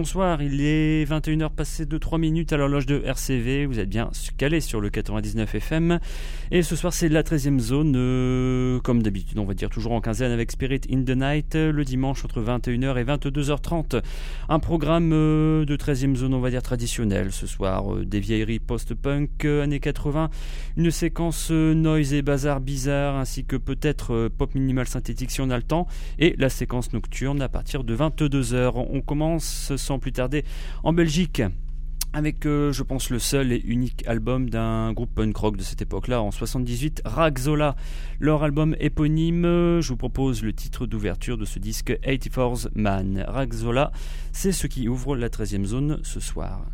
bonsoir. Il est 21h passé de 3 minutes à l'horloge de RCV. Vous êtes bien calé sur le 99 FM. Et ce soir, c'est la 13e zone, euh, comme d'habitude, on va dire toujours en quinzaine avec Spirit in the Night, le dimanche entre 21h et 22h30. Un programme euh, de 13e zone, on va dire traditionnel. Ce soir, euh, des vieilleries post-punk années 80, une séquence noise et bazar bizarre, ainsi que peut-être pop minimal synthétique si on a le temps, et la séquence nocturne à partir de 22h. On commence plus tarder en Belgique avec, euh, je pense, le seul et unique album d'un groupe punk rock de cette époque-là, en 78, Ragzola. Leur album éponyme, je vous propose le titre d'ouverture de ce disque 84's Man. Ragzola, c'est ce qui ouvre la 13e zone ce soir.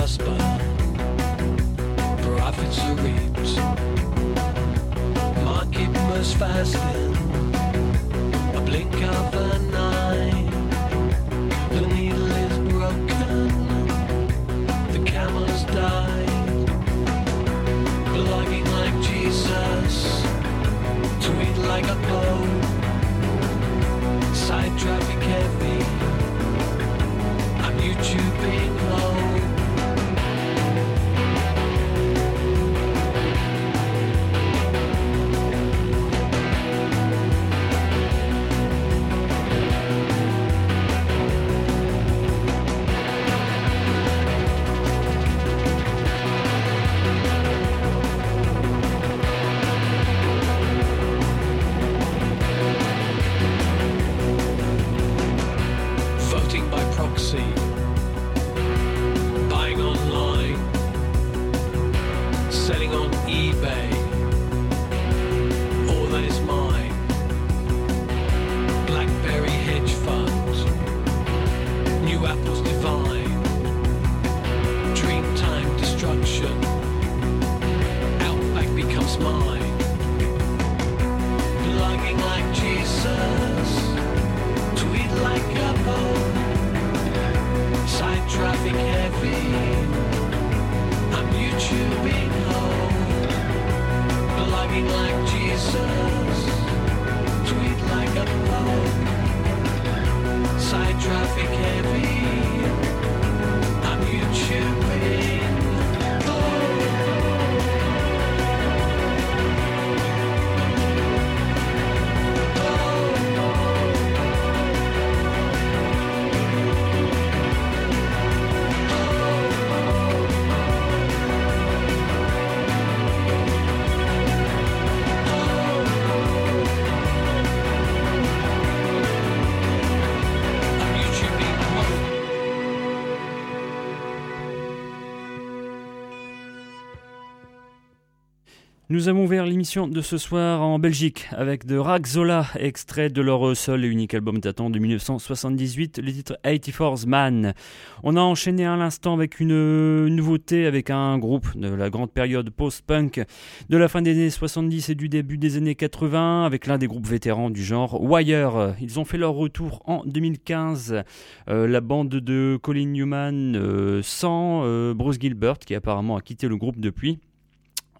are profits are reaped. Market must fasten. Nous avons ouvert l'émission de ce soir en Belgique avec de Ragzola, extrait de leur seul et unique album datant de 1978, le titre 84's Man. On a enchaîné à l'instant avec une nouveauté avec un groupe de la grande période post-punk de la fin des années 70 et du début des années 80 avec l'un des groupes vétérans du genre Wire. Ils ont fait leur retour en 2015. Euh, la bande de Colin Newman euh, sans euh, Bruce Gilbert qui apparemment a quitté le groupe depuis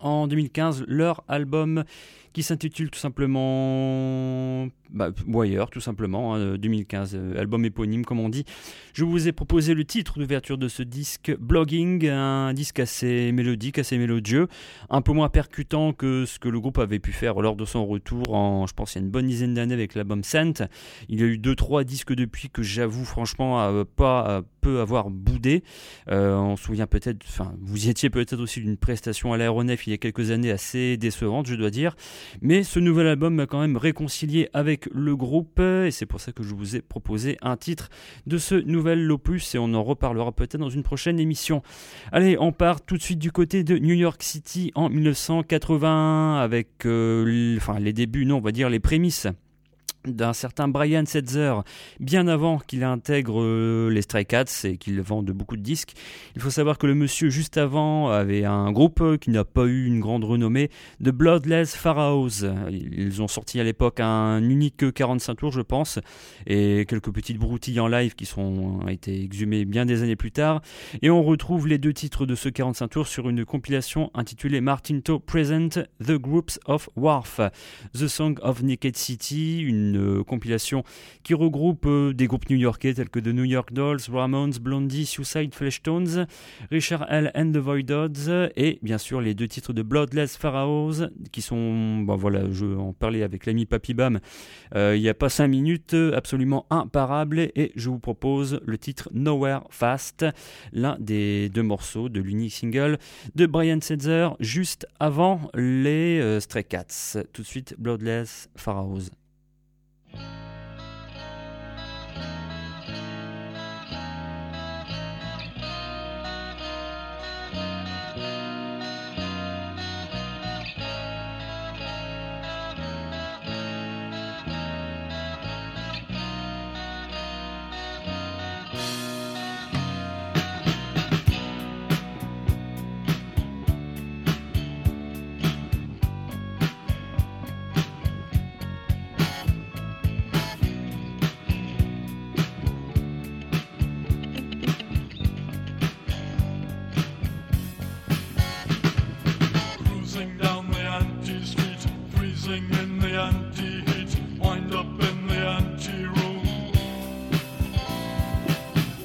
en 2015 leur album qui s'intitule tout simplement bah, Wire, tout simplement, 2015, hein, euh, album éponyme comme on dit. Je vous ai proposé le titre d'ouverture de ce disque, Blogging, un disque assez mélodique, assez mélodieux, un peu moins percutant que ce que le groupe avait pu faire lors de son retour je pense, il y a une bonne dizaine d'années avec l'album Scent. Il y a eu deux trois disques depuis que j'avoue franchement pas peu avoir boudé. Euh, on se souvient peut-être, enfin, vous y étiez peut-être aussi d'une prestation à l'aéronef il y a quelques années assez décevante, je dois dire. Mais ce nouvel album m'a quand même réconcilié avec le groupe et c'est pour ça que je vous ai proposé un titre de ce nouvel opus et on en reparlera peut-être dans une prochaine émission. Allez, on part tout de suite du côté de New York City en 1980 avec euh, les débuts, non, on va dire les prémices d'un certain Brian Setzer, bien avant qu'il intègre euh, les Stray Cats et qu'il vende beaucoup de disques. Il faut savoir que le monsieur juste avant avait un groupe qui n'a pas eu une grande renommée, de Bloodless Pharaohs. Ils ont sorti à l'époque un unique 45 tours, je pense, et quelques petites broutilles en live qui sont été exhumées bien des années plus tard. Et on retrouve les deux titres de ce 45 tours sur une compilation intitulée Martinto Present The Groups of Wharf, The Song of Naked City, une une compilation qui regroupe euh, des groupes new-yorkais tels que The New York Dolls, Ramones, Blondie, Suicide Fleshtones, Richard L. and the Voidods et bien sûr les deux titres de Bloodless Pharaohs qui sont, bon voilà, je en parlais avec l'ami Papy Bam euh, il n'y a pas cinq minutes, absolument imparables et je vous propose le titre Nowhere Fast, l'un des deux morceaux de l'unique single de Brian Setzer juste avant les euh, Stray Cats. Tout de suite, Bloodless Pharaohs. Sing in the anti-heat, wind up in the anti-room.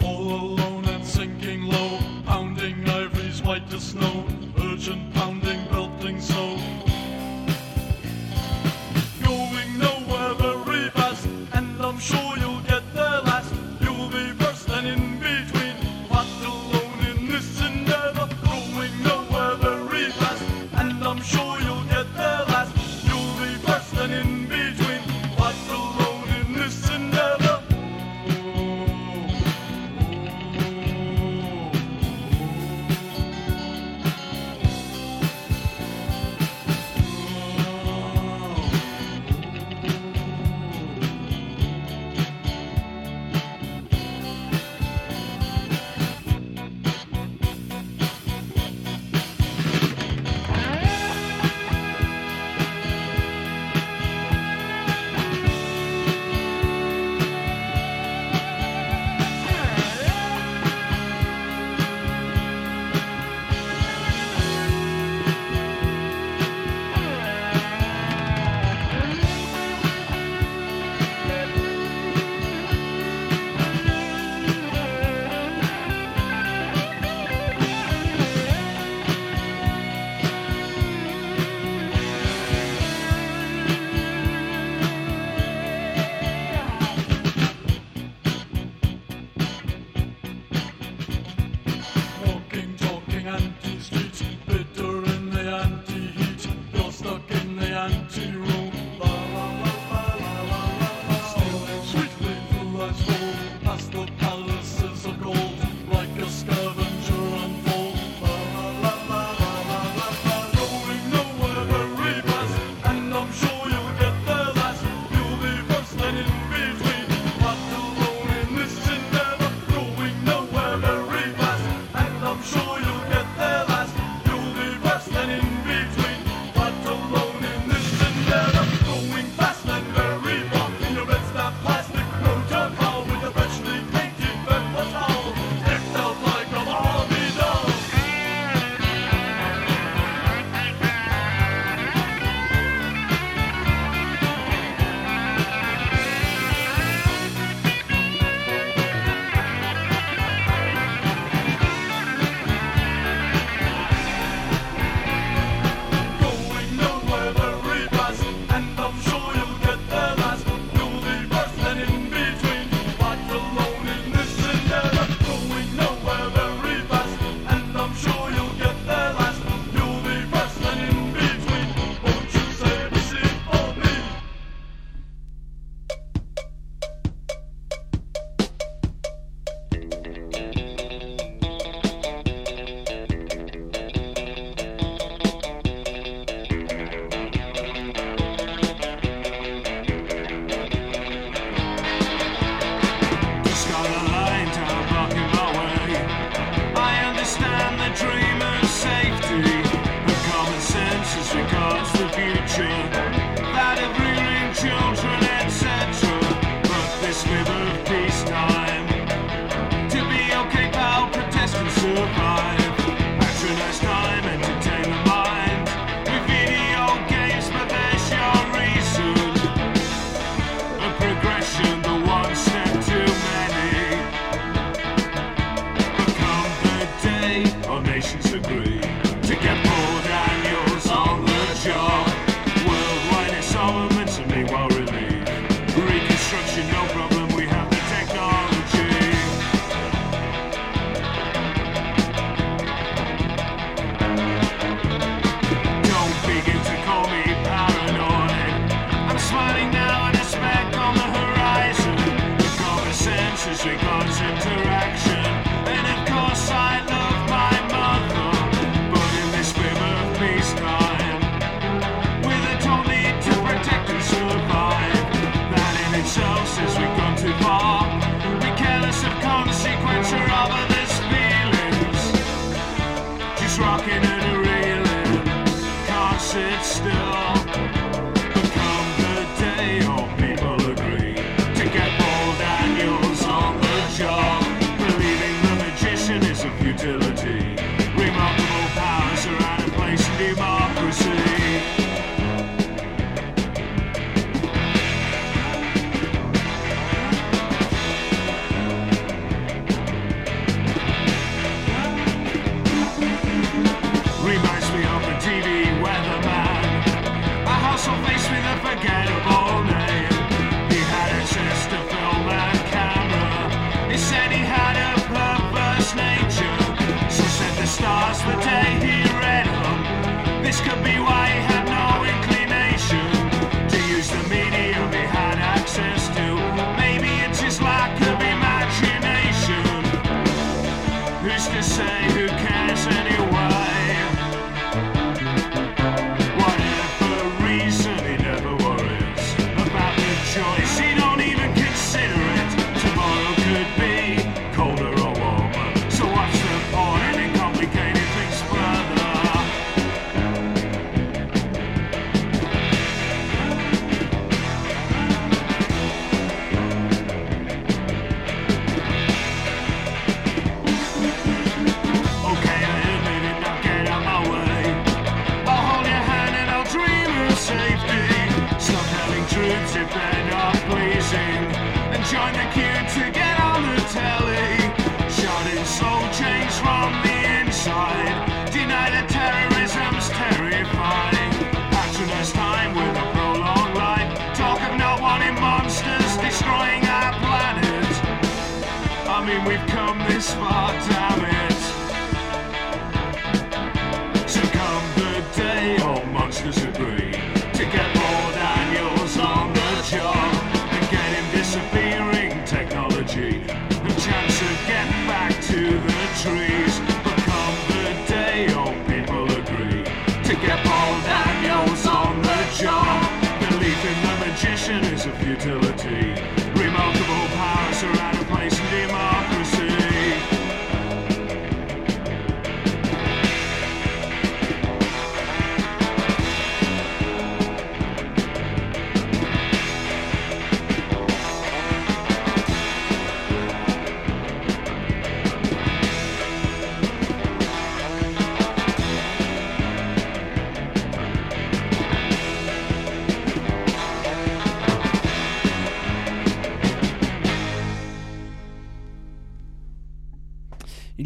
All alone and sinking low, pounding ivories white as snow, urgent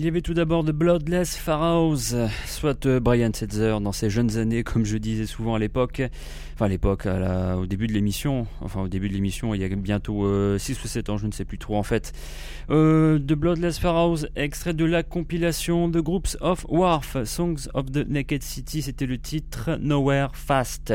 avait tout d'abord de Bloodless Pharaohs, soit euh, Brian Setzer dans ses jeunes années, comme je disais souvent à l'époque, enfin à l'époque, au début de l'émission, enfin au début de l'émission, il y a bientôt 6 euh, ou 7 ans, je ne sais plus trop en fait. Euh, de Bloodless Pharaohs, extrait de la compilation The Groups of Wharf, Songs of the Naked City, c'était le titre Nowhere Fast.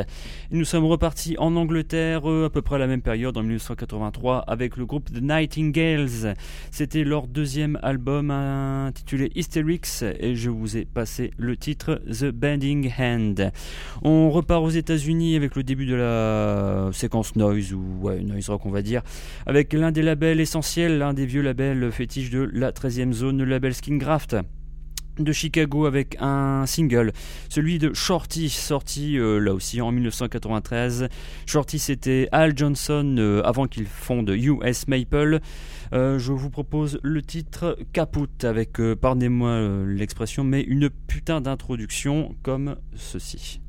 nous sommes repartis en Angleterre à peu près à la même période, en 1983, avec le groupe The Nightingales. C'était leur deuxième album, intitulé Hysterics et je vous ai passé le titre The Bending Hand. On repart aux États-Unis avec le début de la séquence noise ou noise rock on va dire, avec l'un des labels essentiels, l'un des vieux labels fétiches de la 13e zone, le label Skingraft de Chicago avec un single, celui de Shorty, sorti euh, là aussi en 1993. Shorty c'était Al Johnson euh, avant qu'il fonde US Maple. Euh, je vous propose le titre Caput avec, pardonnez-moi l'expression, mais une putain d'introduction comme ceci.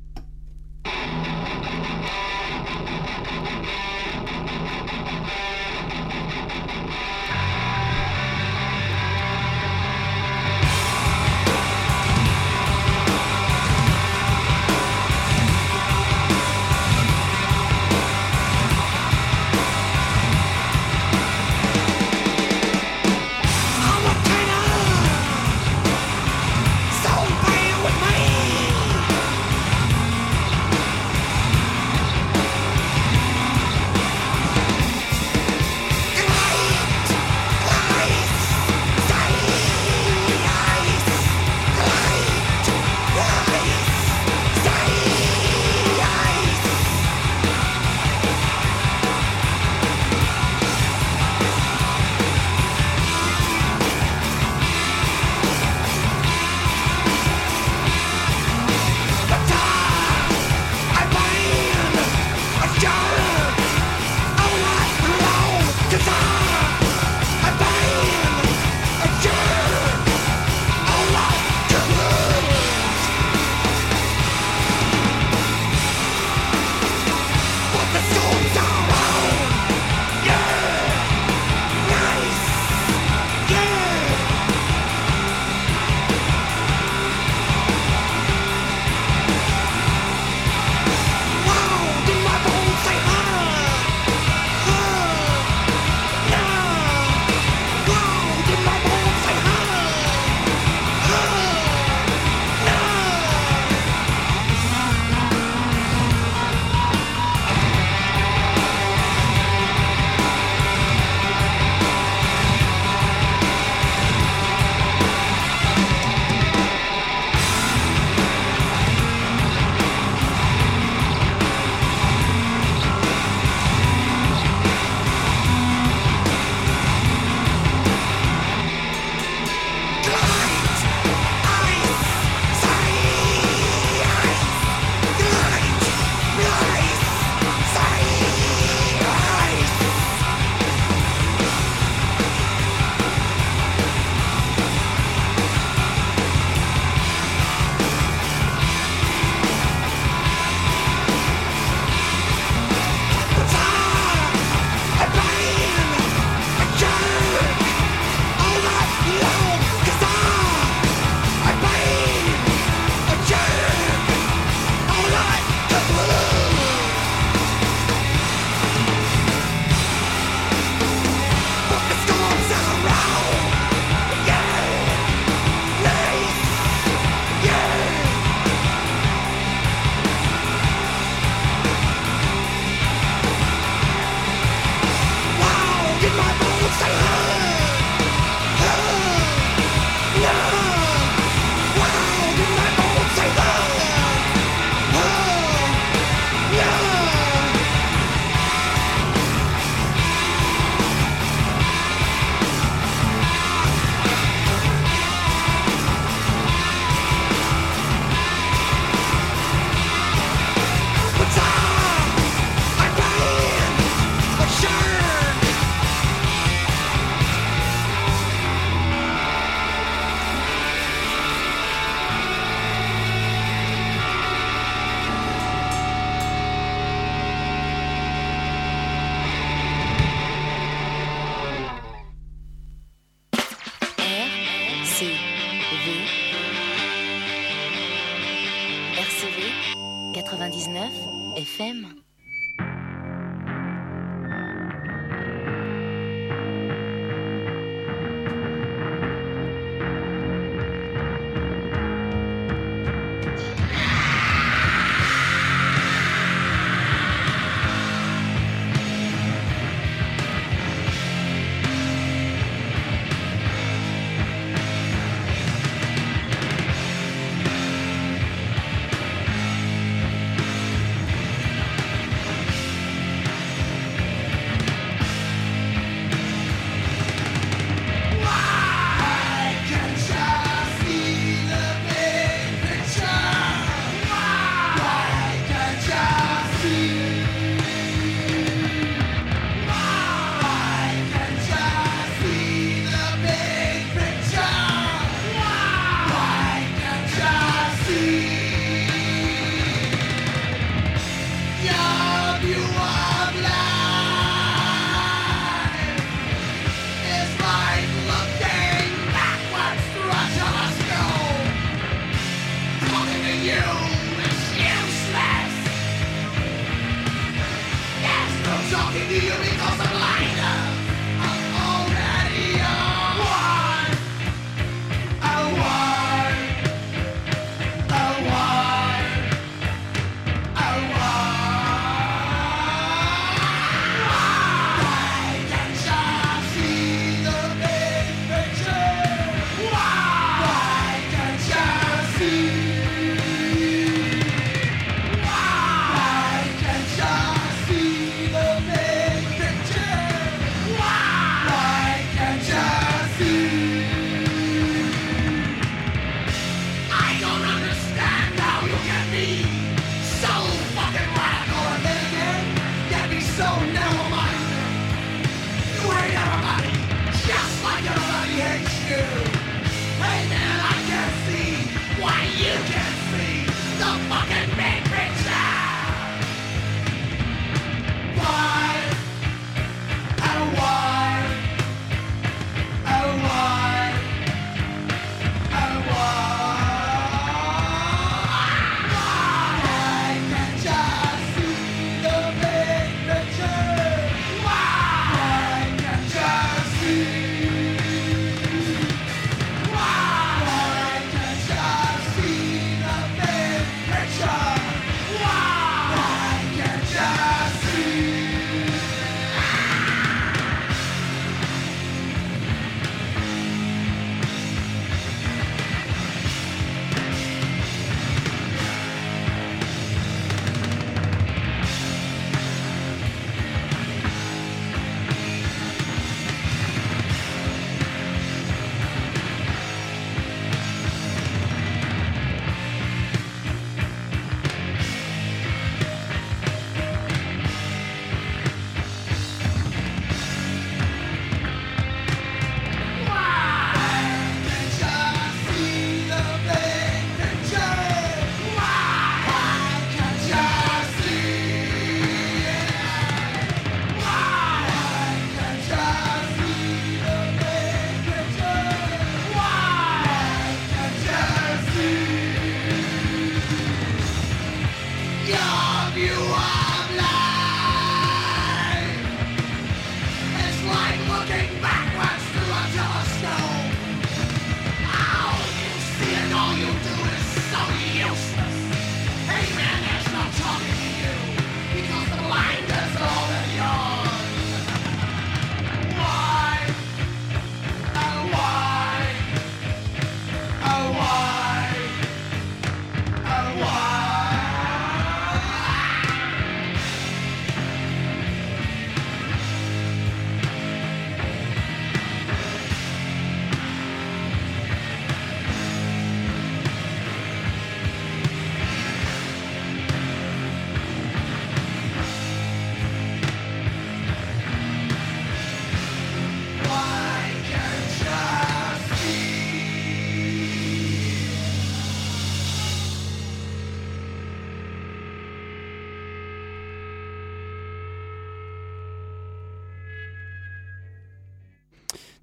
Indeed.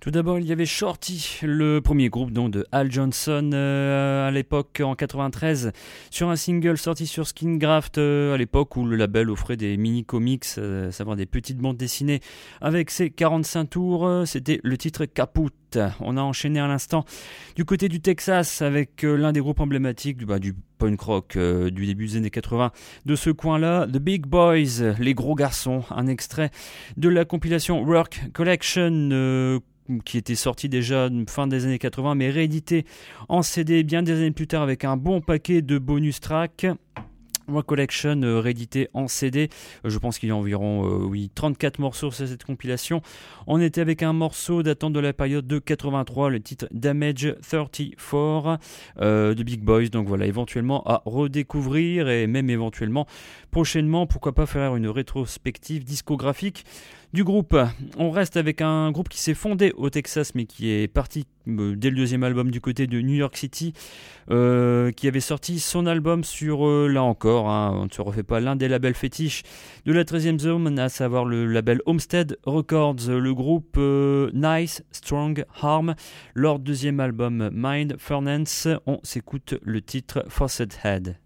Tout d'abord, il y avait Shorty, le premier groupe de Al Johnson euh, à l'époque en 93, sur un single sorti sur Skingraft euh, à l'époque où le label offrait des mini-comics, euh, savoir des petites bandes dessinées avec ses 45 tours. C'était le titre Caput. On a enchaîné à l'instant du côté du Texas avec l'un des groupes emblématiques du, bah, du punk rock du début des années 80 de ce coin-là, The Big Boys, les gros garçons, un extrait de la compilation Work Collection qui était sorti déjà fin des années 80, mais réédité en CD bien des années plus tard avec un bon paquet de bonus tracks. Collection euh, réédité en CD. Euh, je pense qu'il y a environ euh, oui, 34 morceaux sur cette compilation. On était avec un morceau datant de la période de 83, le titre Damage 34 de Big Boys. Donc voilà, éventuellement à redécouvrir et même éventuellement prochainement, pourquoi pas faire une rétrospective discographique du groupe. On reste avec un groupe qui s'est fondé au Texas mais qui est parti euh, dès le deuxième album du côté de New York City, euh, qui avait sorti son album sur, euh, là encore, hein, on ne se refait pas l'un des labels fétiches de la 13e zone, à savoir le label Homestead Records, le groupe Nice Strong Harm. Leur deuxième album Mind Furnace, on s'écoute le titre Faucet Head.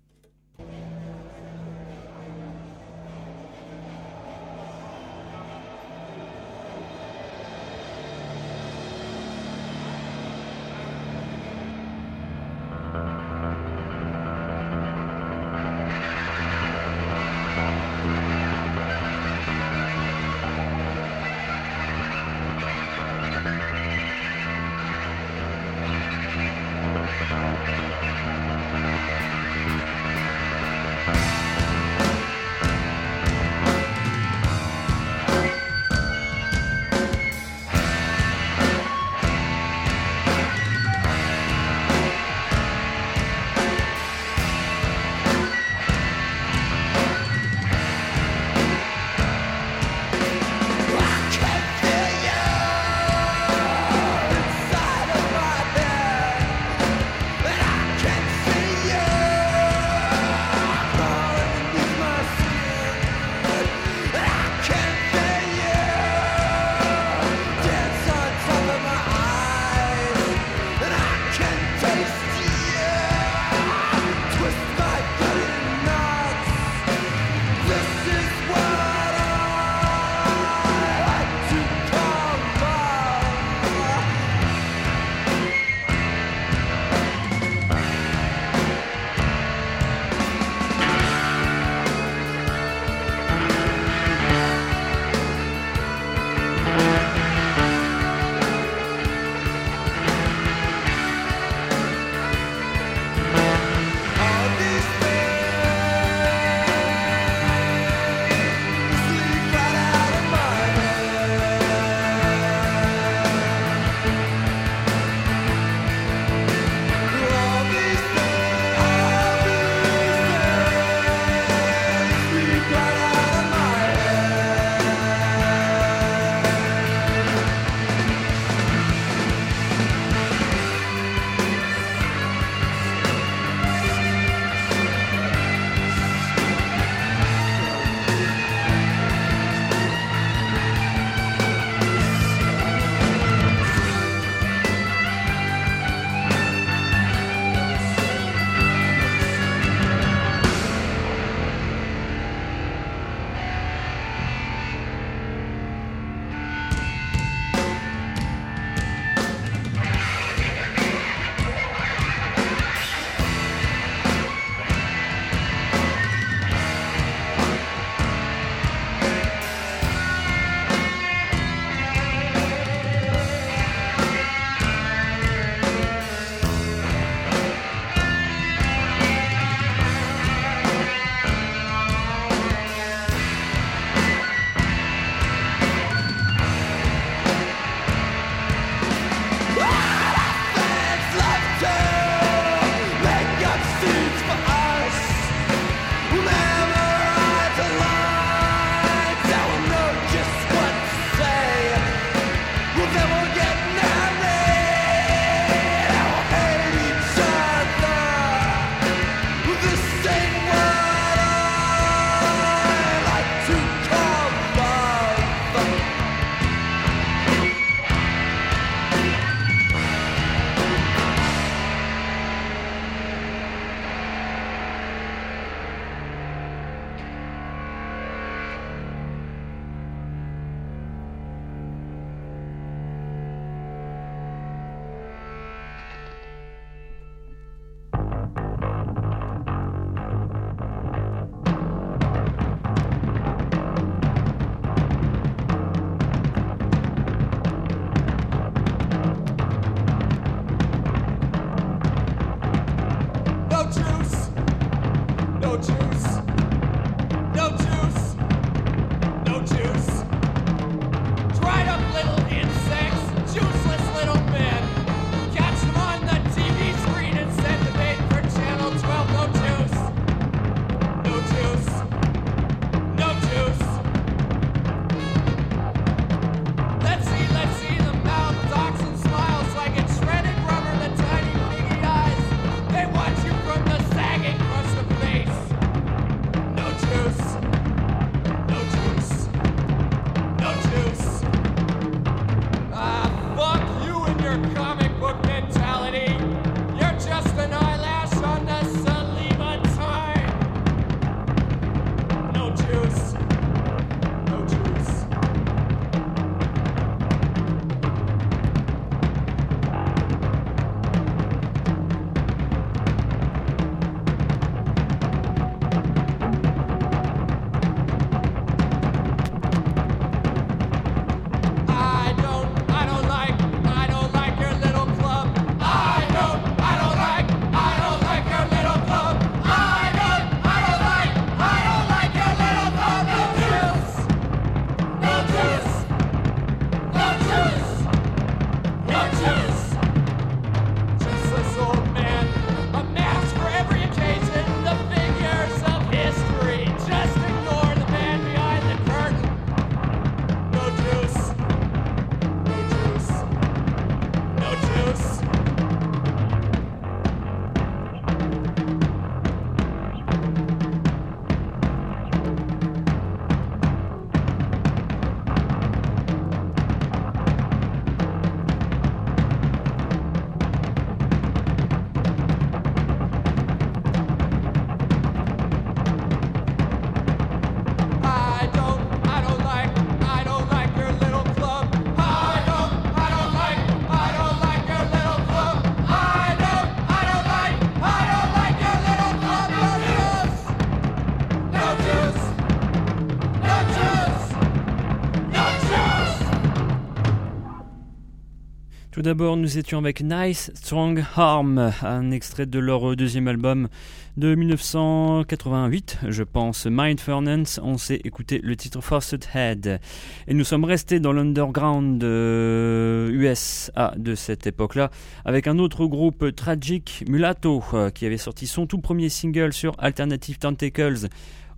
D'abord, nous étions avec Nice Strong Harm, un extrait de leur deuxième album de 1988, je pense, Mind Furnace. On s'est écouté le titre Forced Head. Et nous sommes restés dans l'underground USA de cette époque-là, avec un autre groupe tragique, Mulatto, euh, qui avait sorti son tout premier single sur Alternative Tentacles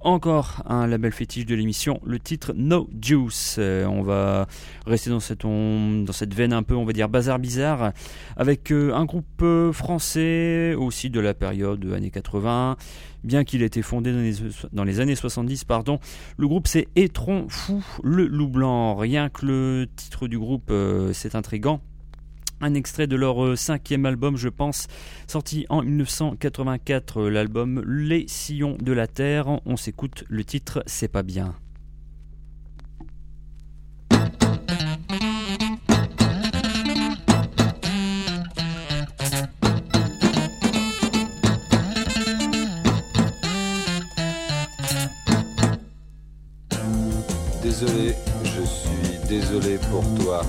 encore un label fétiche de l'émission, le titre No Juice. Euh, on va rester dans cette, veine un peu, on va dire, bazar bizarre, avec euh, un groupe euh, français aussi de la période années 80, bien qu'il ait été fondé dans les, dans les, années 70, pardon. Le groupe c'est Étron Fou, le loup blanc. Rien que le titre du groupe, c'est intrigant. Un extrait de leur euh, cinquième album, je pense, sorti en 1984, euh, l'album Les Sillons de la Terre. On s'écoute le titre C'est pas bien. Désolé, je suis désolé pour toi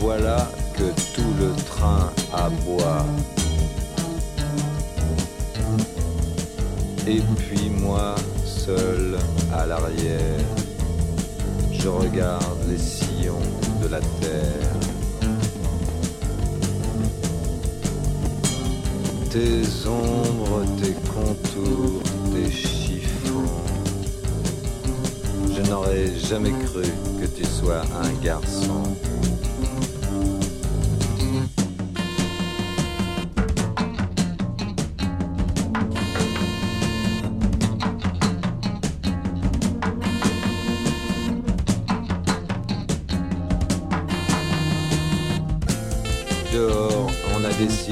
voilà que tout le train aboie. Et puis moi, seul à l'arrière, je regarde les sillons de la terre. Tes ombres, tes contours, tes chiffons. Je n'aurais jamais cru que tu sois un garçon.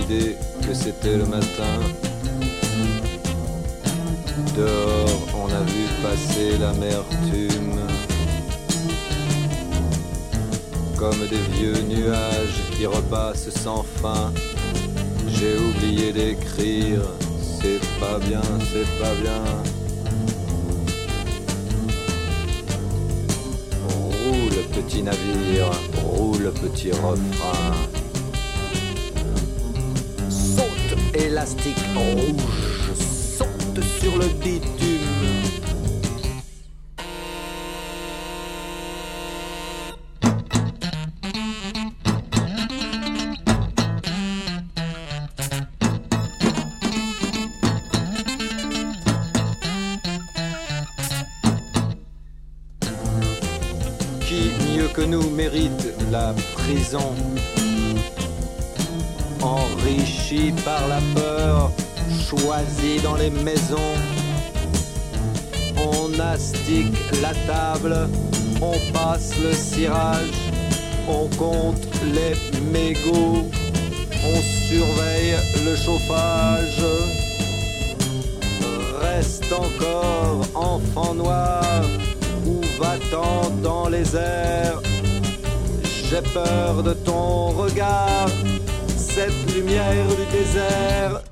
Que c'était le matin. Dehors, on a vu passer l'amertume. Comme des vieux nuages qui repassent sans fin. J'ai oublié d'écrire, c'est pas bien, c'est pas bien. Roule petit navire, roule petit refrain. Élastique rouge saute sur le bitume. Qui mieux que nous mérite la prison? choisis dans les maisons. On astique la table, on passe le cirage, on compte les mégots, on surveille le chauffage. Reste encore enfant noir ou va-t'en dans les airs? J'ai peur de ton regard, cette lumière du désert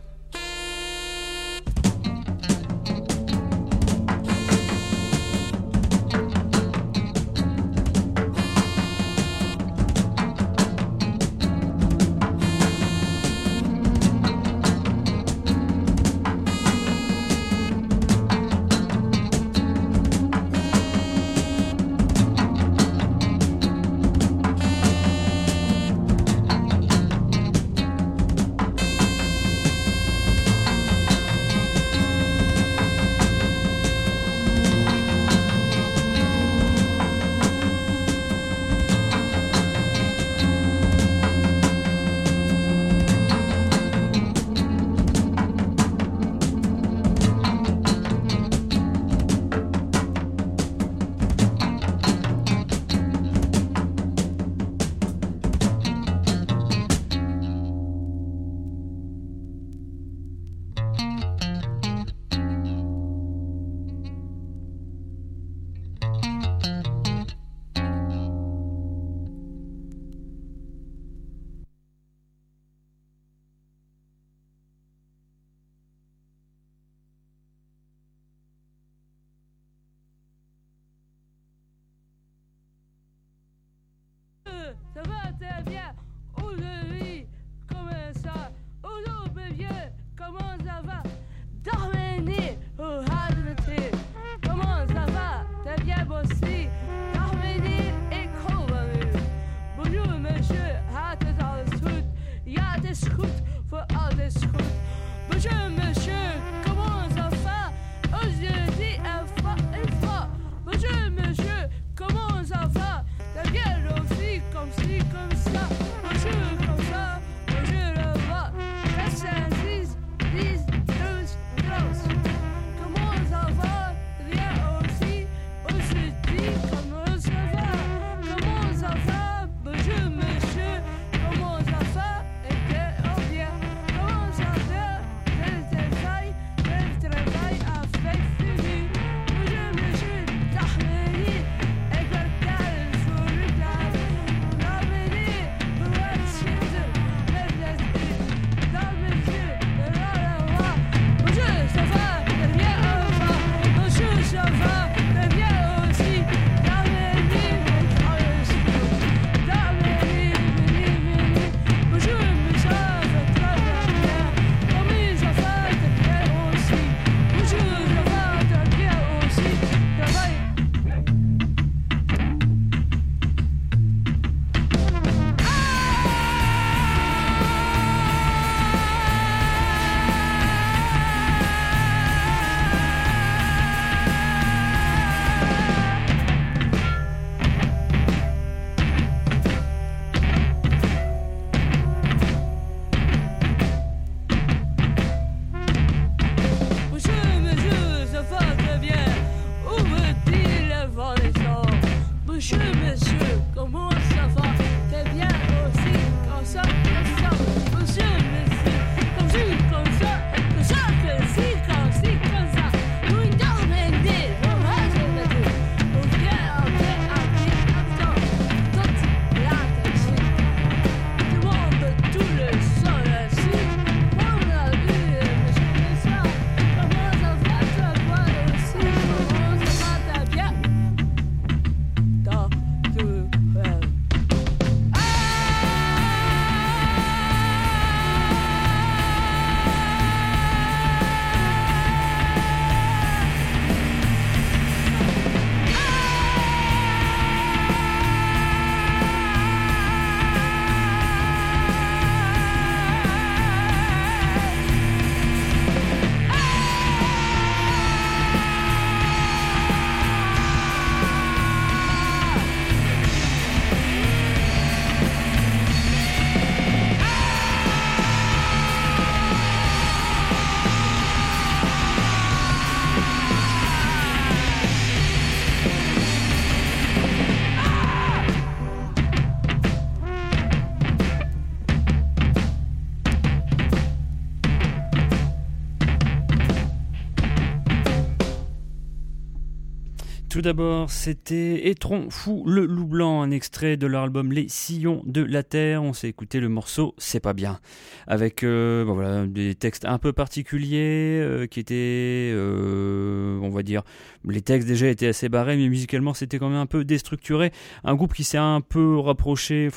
d'abord, c'était Étron Fou le Loup Blanc, un extrait de leur album Les Sillons de la Terre. On s'est écouté le morceau C'est pas bien, avec euh, des textes un peu particuliers euh, qui étaient, euh, on va dire, les textes déjà étaient assez barrés, mais musicalement c'était quand même un peu déstructuré. Un groupe qui s'est un peu rapproché,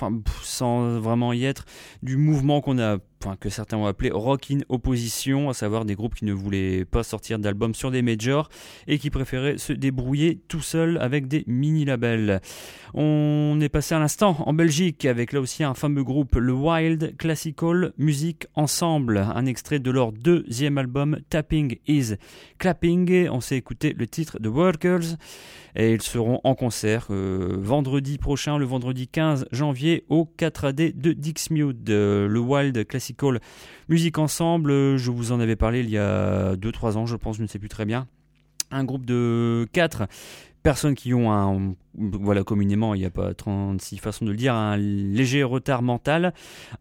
sans vraiment y être, du mouvement qu'on a que certains ont appelé rock in opposition, à savoir des groupes qui ne voulaient pas sortir d'albums sur des majors et qui préféraient se débrouiller tout seul avec des mini-labels. On est passé à l'instant en Belgique avec là aussi un fameux groupe, le Wild Classical Music Ensemble, un extrait de leur deuxième album Tapping is Clapping. On s'est écouté le titre The Workers et ils seront en concert euh, vendredi prochain, le vendredi 15 janvier au 4AD de Dixmude, euh, le Wild Classical Music Ensemble. Euh, je vous en avais parlé il y a 2-3 ans, je pense, je ne sais plus très bien. Un groupe de 4 personnes qui ont un voilà, communément, il n'y a pas 36 façons de le dire, un léger retard mental,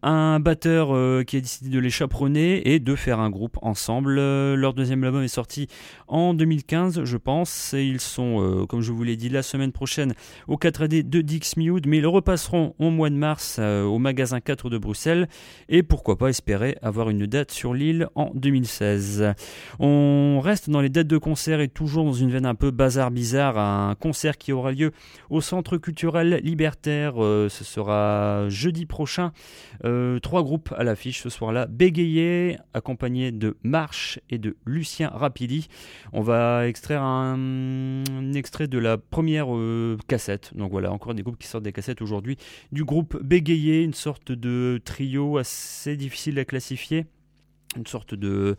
un batteur euh, qui a décidé de les chaperonner et de faire un groupe ensemble. Euh, leur deuxième album est sorti en 2015, je pense, et ils sont, euh, comme je vous l'ai dit, la semaine prochaine au 4D de Dixmude, mais ils repasseront au mois de mars au magasin 4 de Bruxelles, et pourquoi pas espérer avoir une date sur l'île en 2016. On reste dans les dates de concert et toujours dans une veine un peu bazar bizarre, un concert qui aura lieu au Centre culturel libertaire. Euh, ce sera jeudi prochain. Euh, trois groupes à l'affiche ce soir-là. Bégayé, accompagné de Marche et de Lucien Rapidi. On va extraire un, extrait de la première euh, cassette. Donc voilà, encore des groupes qui sortent des cassettes aujourd'hui. Du groupe Bégayé, une sorte de trio assez difficile à classifier. Une sorte de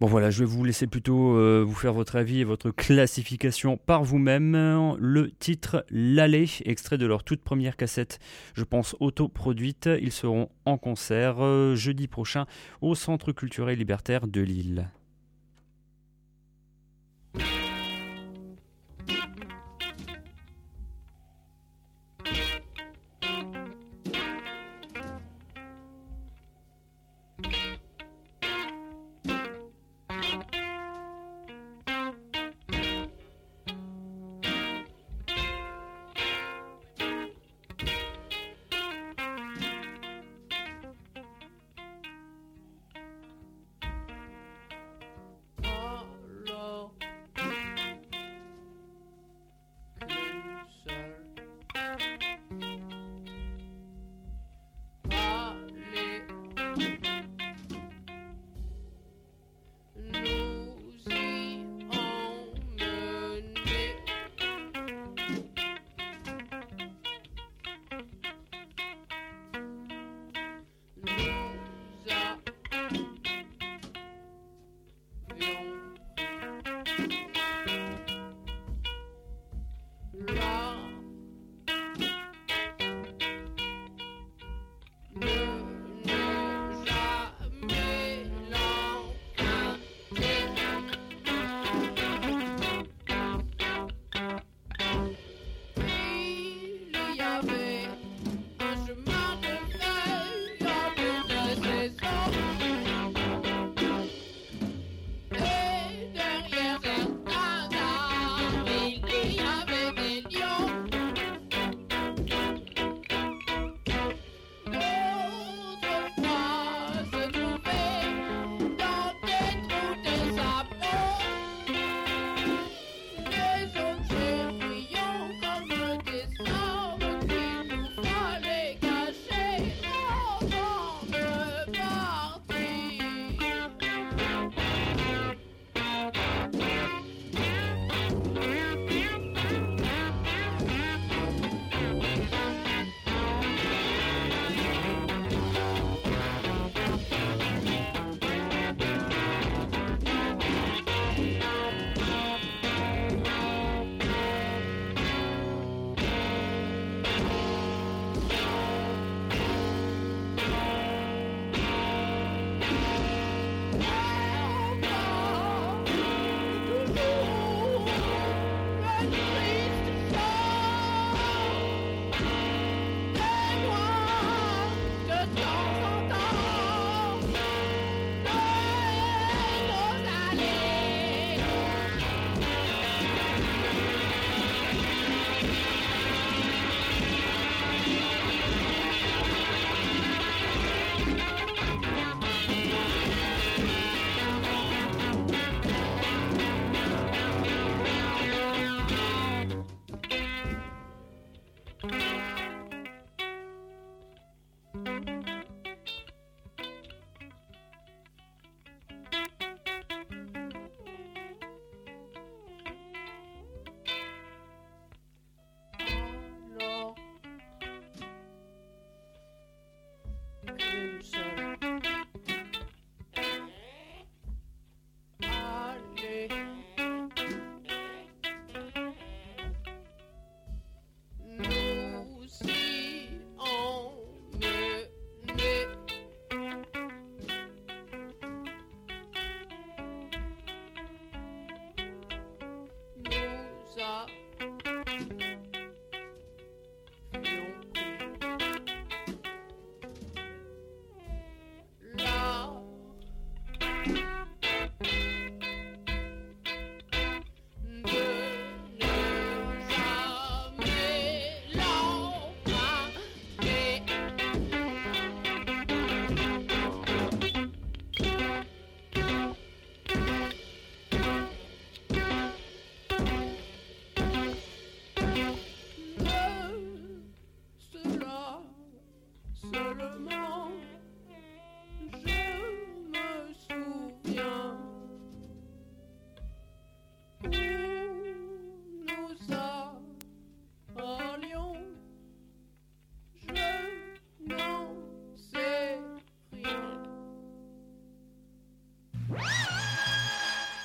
Bon voilà, je vais vous laisser plutôt euh, vous faire votre avis et votre classification par vous-même. Le titre L'Allée, extrait de leur toute première cassette, je pense autoproduite. Ils seront en concert euh, jeudi prochain au Centre culturel libertaire de Lille.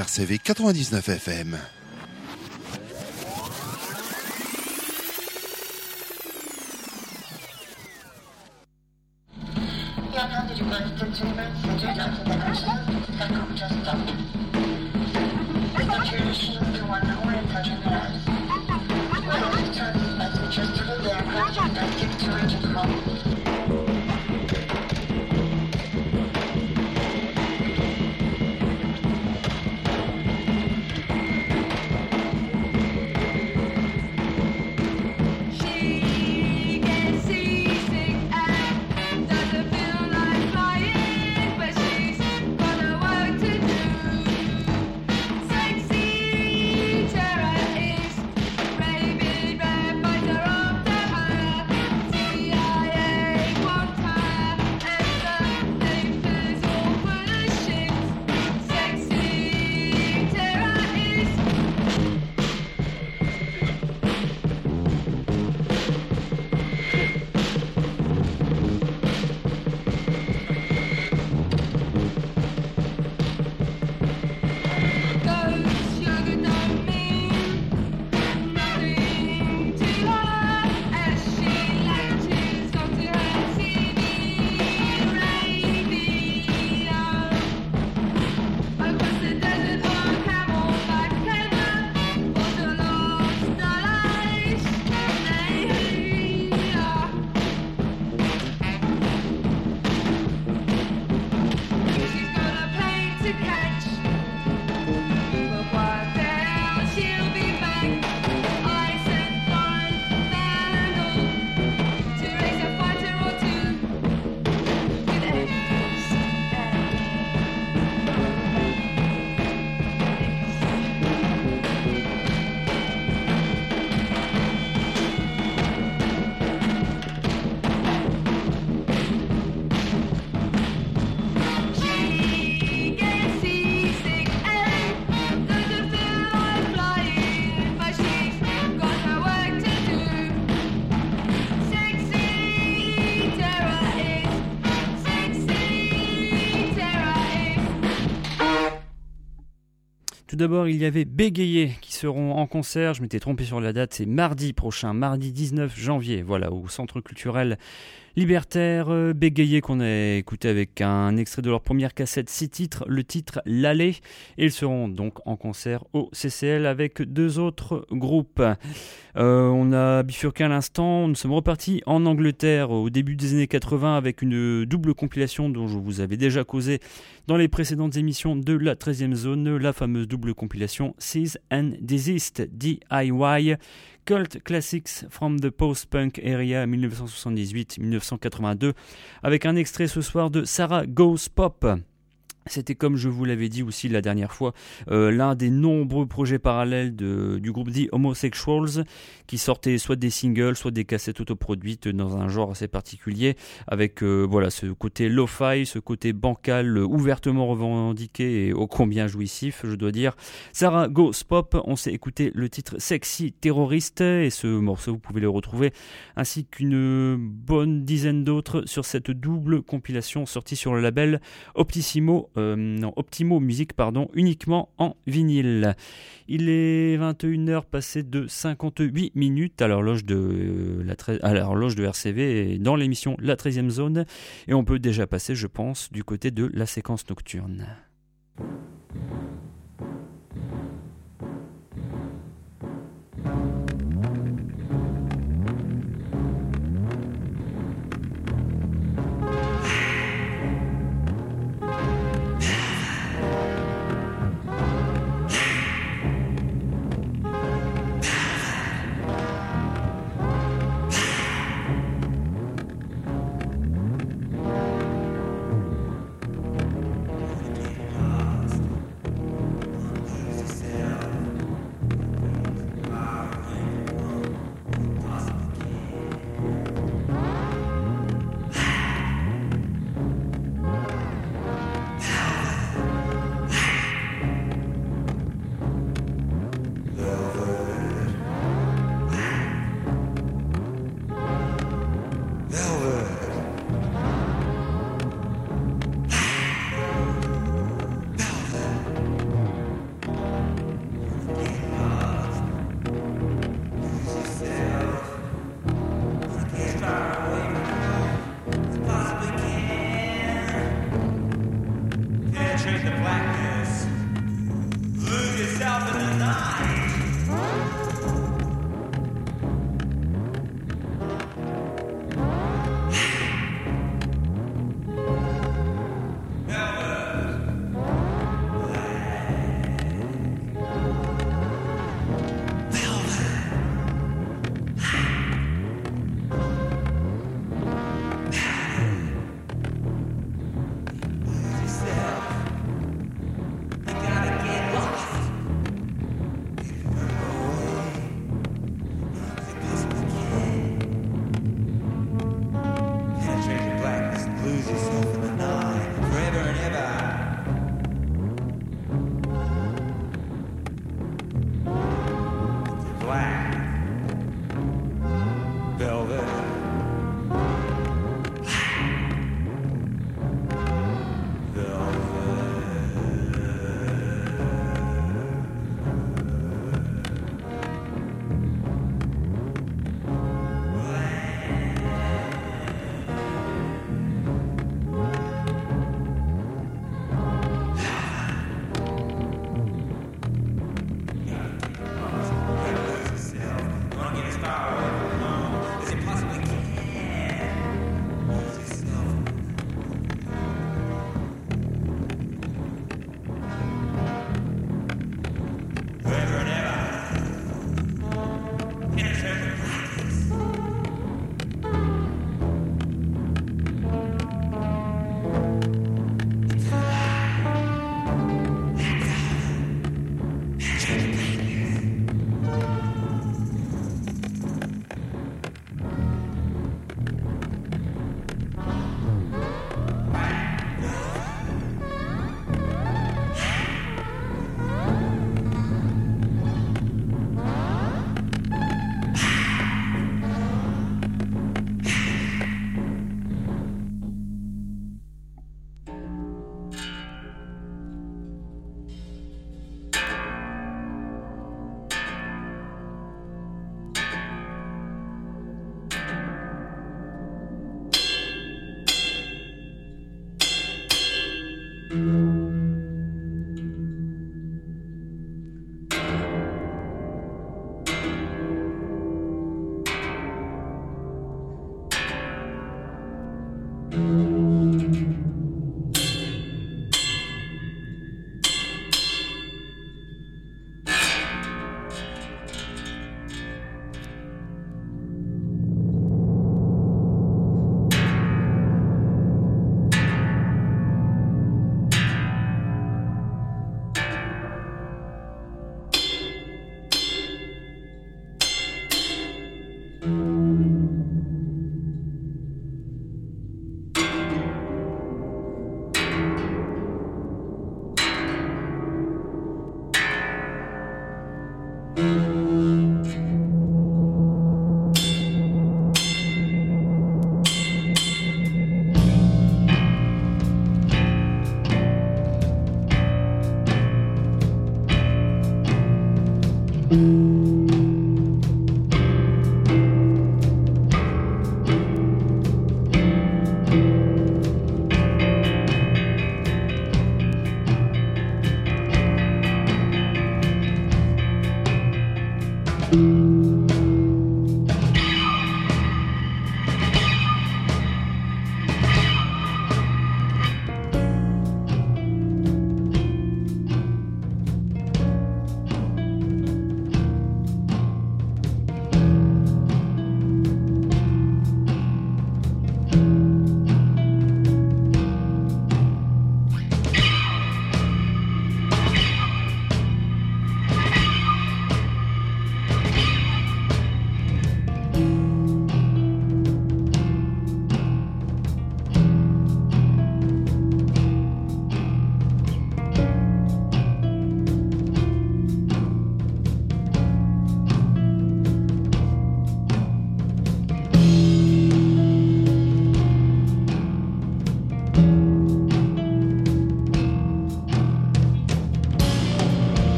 RCV 99 FM. D'abord, il y avait Bégayé qui seront en concert. Je m'étais trompé sur la date, c'est mardi prochain, mardi 19 janvier, voilà, au Centre culturel libertaire euh, Bégayé qu'on a écouté avec un extrait de leur première cassette, six titres, le titre L'Allée. Et ils seront donc en concert au CCL avec deux autres groupes. Euh, on a bifurqué à l'instant, nous sommes repartis en Angleterre au début des années 80 avec une double compilation dont je vous avais déjà causé dans les précédentes émissions de la 13e zone, la fameuse double compilation Seize and Desist DIY Cult Classics from the Post-Punk Area 1978-1982 avec un extrait ce soir de Sarah Goes Pop. C'était comme je vous l'avais dit aussi la dernière fois, euh, l'un des nombreux projets parallèles du groupe The Homosexuals qui sortait soit des singles, soit des cassettes autoproduites dans un genre assez particulier, avec euh, voilà ce côté lo-fi, ce côté bancal, euh, ouvertement revendiqué et ô combien jouissif, je dois dire. Sarah Goes Pop, on s'est écouté le titre Sexy Terroriste et ce morceau vous pouvez le retrouver ainsi qu'une bonne dizaine d'autres sur cette double compilation sortie sur le label Optissimo, euh, Optimo Music, pardon, uniquement en vinyle. Il est 21h passé de 58 minutes à l'horloge de, euh, à l'horloge de RCV dans l'émission La 13e zone et on peut déjà passer, je pense, du côté de la séquence nocturne.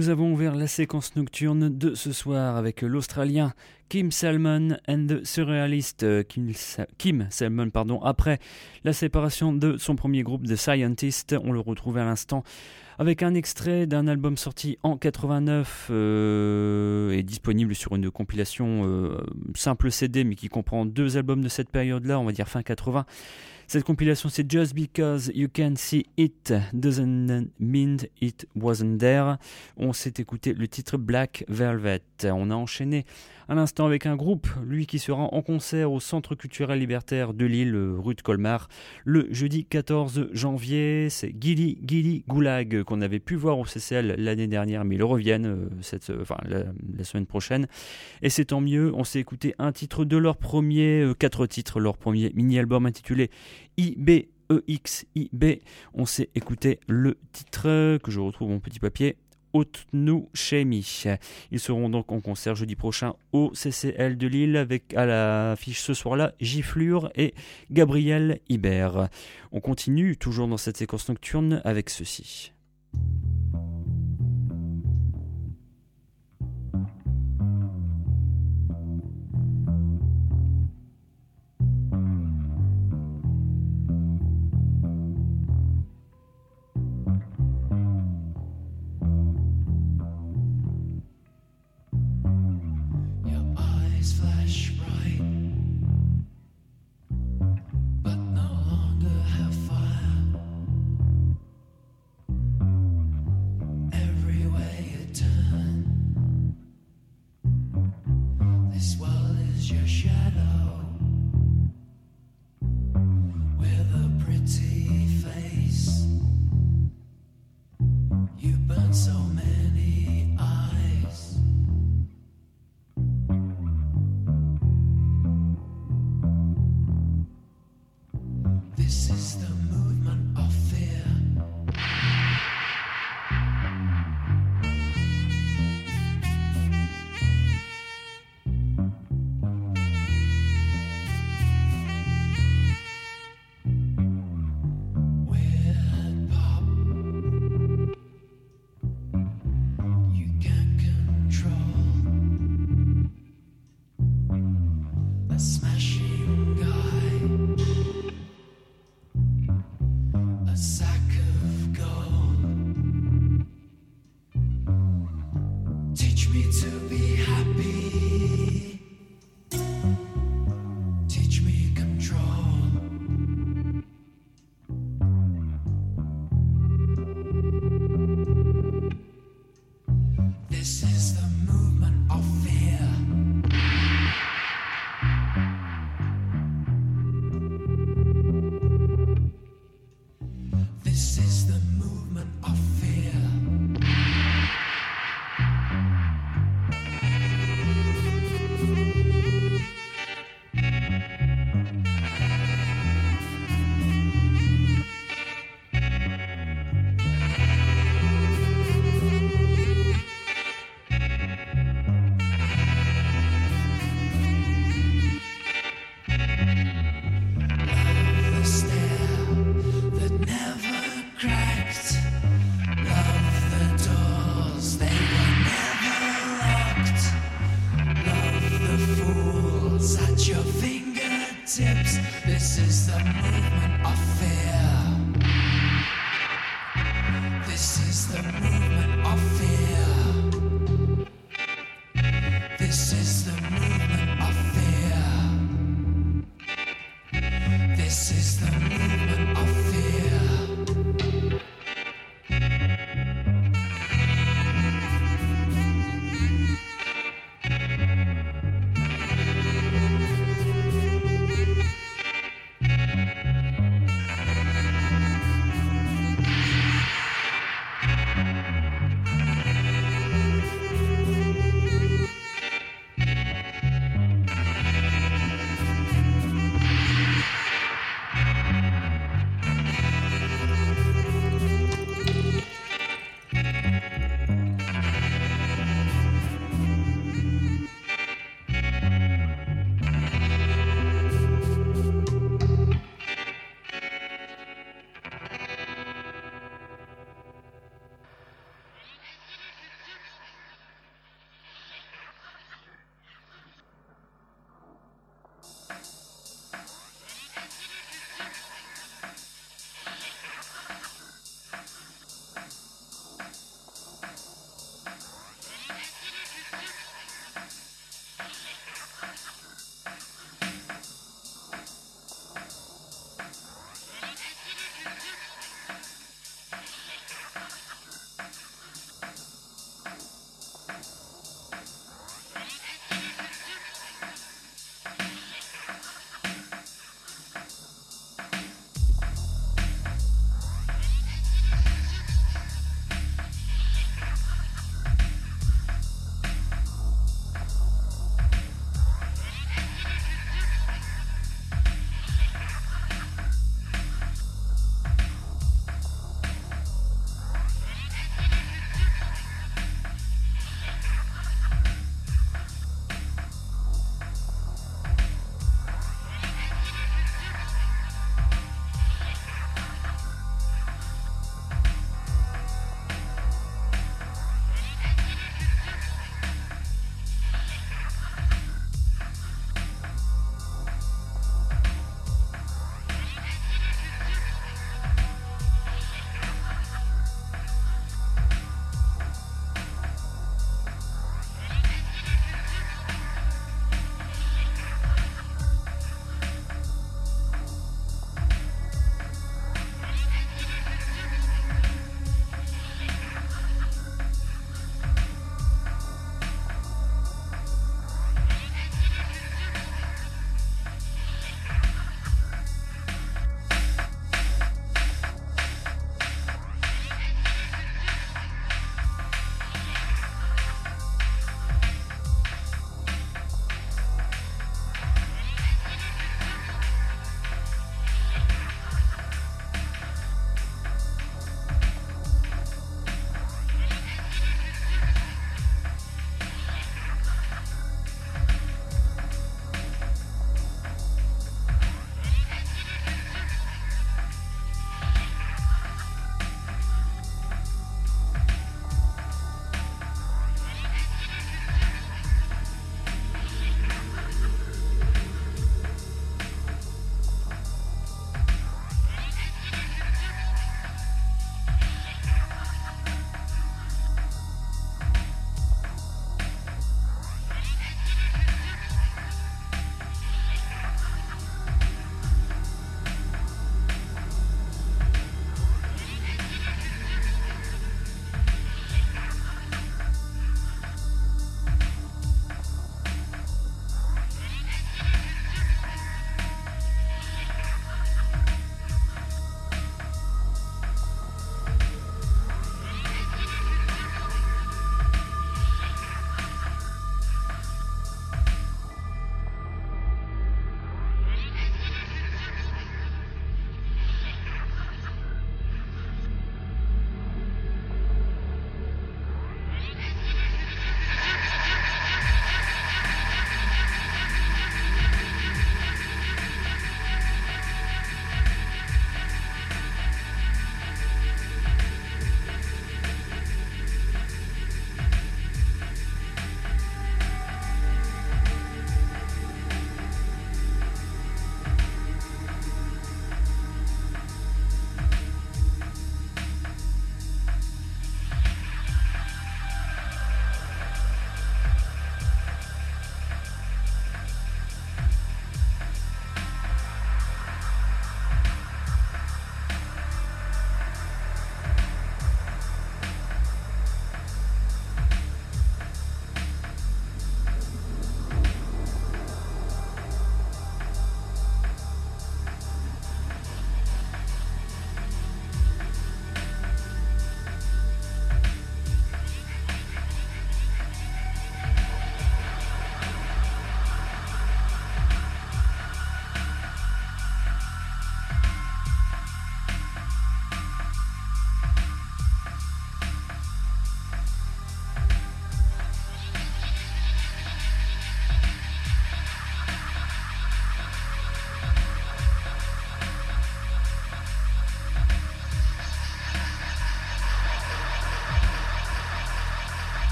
Nous avons ouvert la séquence nocturne de ce soir avec l'Australien Kim Salmon and the Surrealist euh, Kim, Salmon pardon, après la séparation de son premier groupe The Scientist. On le retrouve à l'instant avec un extrait d'un album sorti en 89 euh, et disponible sur une compilation euh, simple CD mais qui comprend deux albums de cette période-là, on va dire fin 80. Cette compilation, c'est Just Because You Can See It Doesn't Mean It Wasn't There. On s'est écouté le titre Black Velvet. On a enchaîné à l'instant avec un groupe, lui qui sera en concert au Centre culturel libertaire de Lille, rue de Colmar, le jeudi 14 janvier. C'est Gilly Gilly Goulag qu'on avait pu voir au CCL l'année dernière, mais ils reviennent euh, cette, enfin, la, semaine prochaine. Et c'est tant mieux, on s'est écouté un titre de leur premier, euh, quatre titres, leur premier mini-album intitulé IB. EXIB, on s'est écouté le titre que je retrouve mon petit papier Ils seront donc en concert jeudi prochain au CCL de Lille avec à l'affiche ce soir-là Giflure et Gabriel Hibert. On continue toujours dans cette séquence nocturne avec ceci.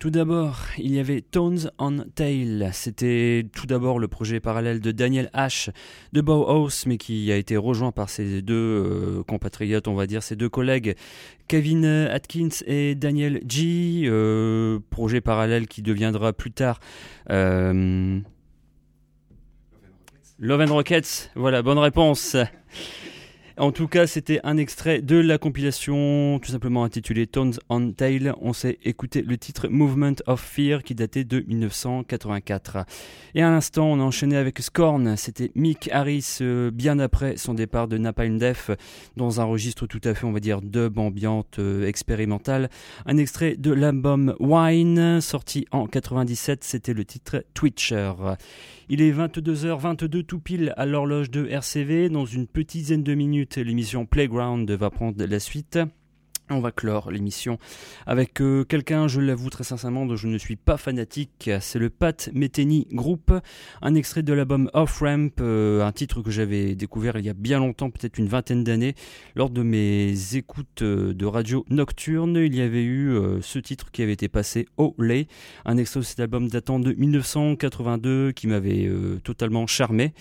Tout d'abord, il y avait Tones on Tail. C'était tout d'abord le projet parallèle de Daniel H. de Bauhaus, mais qui a été rejoint par ses deux euh, compatriotes, on va dire, ses deux collègues, Kevin Atkins et Daniel G. Euh, projet parallèle qui deviendra plus tard. Euh, Love and Rockets, voilà, bonne réponse. En tout cas, c'était un extrait de la compilation tout simplement intitulée Tones on Tail. On s'est écouté le titre Movement of Fear qui datait de 1984. Et à l'instant, on a enchaîné avec Scorn. C'était Mick Harris euh, bien après son départ de Napalm Death dans un registre tout à fait, on va dire, dub ambiante euh, expérimentale. Un extrait de l'album Wine sorti en 97. C'était le titre Twitcher. Il est 22h22 tout pile à l'horloge de RCV. Dans une petite dizaine de minutes, l'émission Playground va prendre la suite. On va clore l'émission avec euh, quelqu'un, je l'avoue très sincèrement, dont je ne suis pas fanatique. C'est le Pat Metheny Group, un extrait de l'album Off Ramp, euh, un titre que j'avais découvert il y a bien longtemps, peut-être une vingtaine d'années, lors de mes écoutes euh, de radio nocturne. Il y avait eu ce titre qui avait été passé au lait, un extrait de cet album datant de 1982 qui m'avait totalement charmé.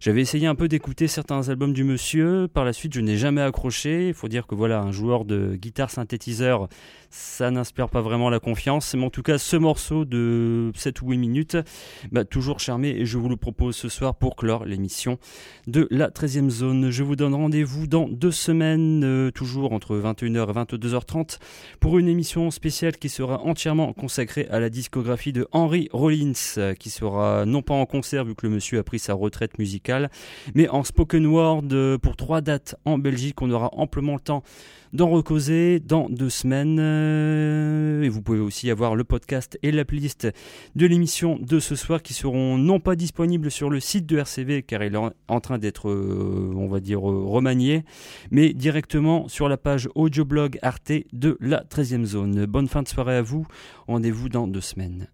J'avais essayé un peu d'écouter certains albums du monsieur. Par la suite, je n'ai jamais accroché. Il faut dire que voilà, un joueur de guitare synthétiseur ça n'inspire pas vraiment la confiance. Mais en tout cas, ce morceau de 7 ou 8 minutes toujours charmé et je vous le propose ce soir pour clore l'émission de la 13e zone. Je vous donne rendez-vous dans deux semaines, euh, toujours entre 21h et 22h30, pour une émission spéciale qui sera entièrement consacrée à la discographie de Henry Rollins, euh, qui sera non pas en concert vu que le monsieur a pris sa retraite musicale, mais en spoken word euh, pour trois dates en Belgique. On aura amplement le temps d'en recauser dans deux semaines. Euh, et vous pouvez aussi avoir le podcast et la playlist de l'émission de ce soir qui seront non pas disponibles sur le site de RCV car il est en train d'être, euh, on va dire, remanié, mais directement sur la page audioblog Arte de la 13e zone. Bonne fin de soirée à vous. Rendez-vous dans deux semaines.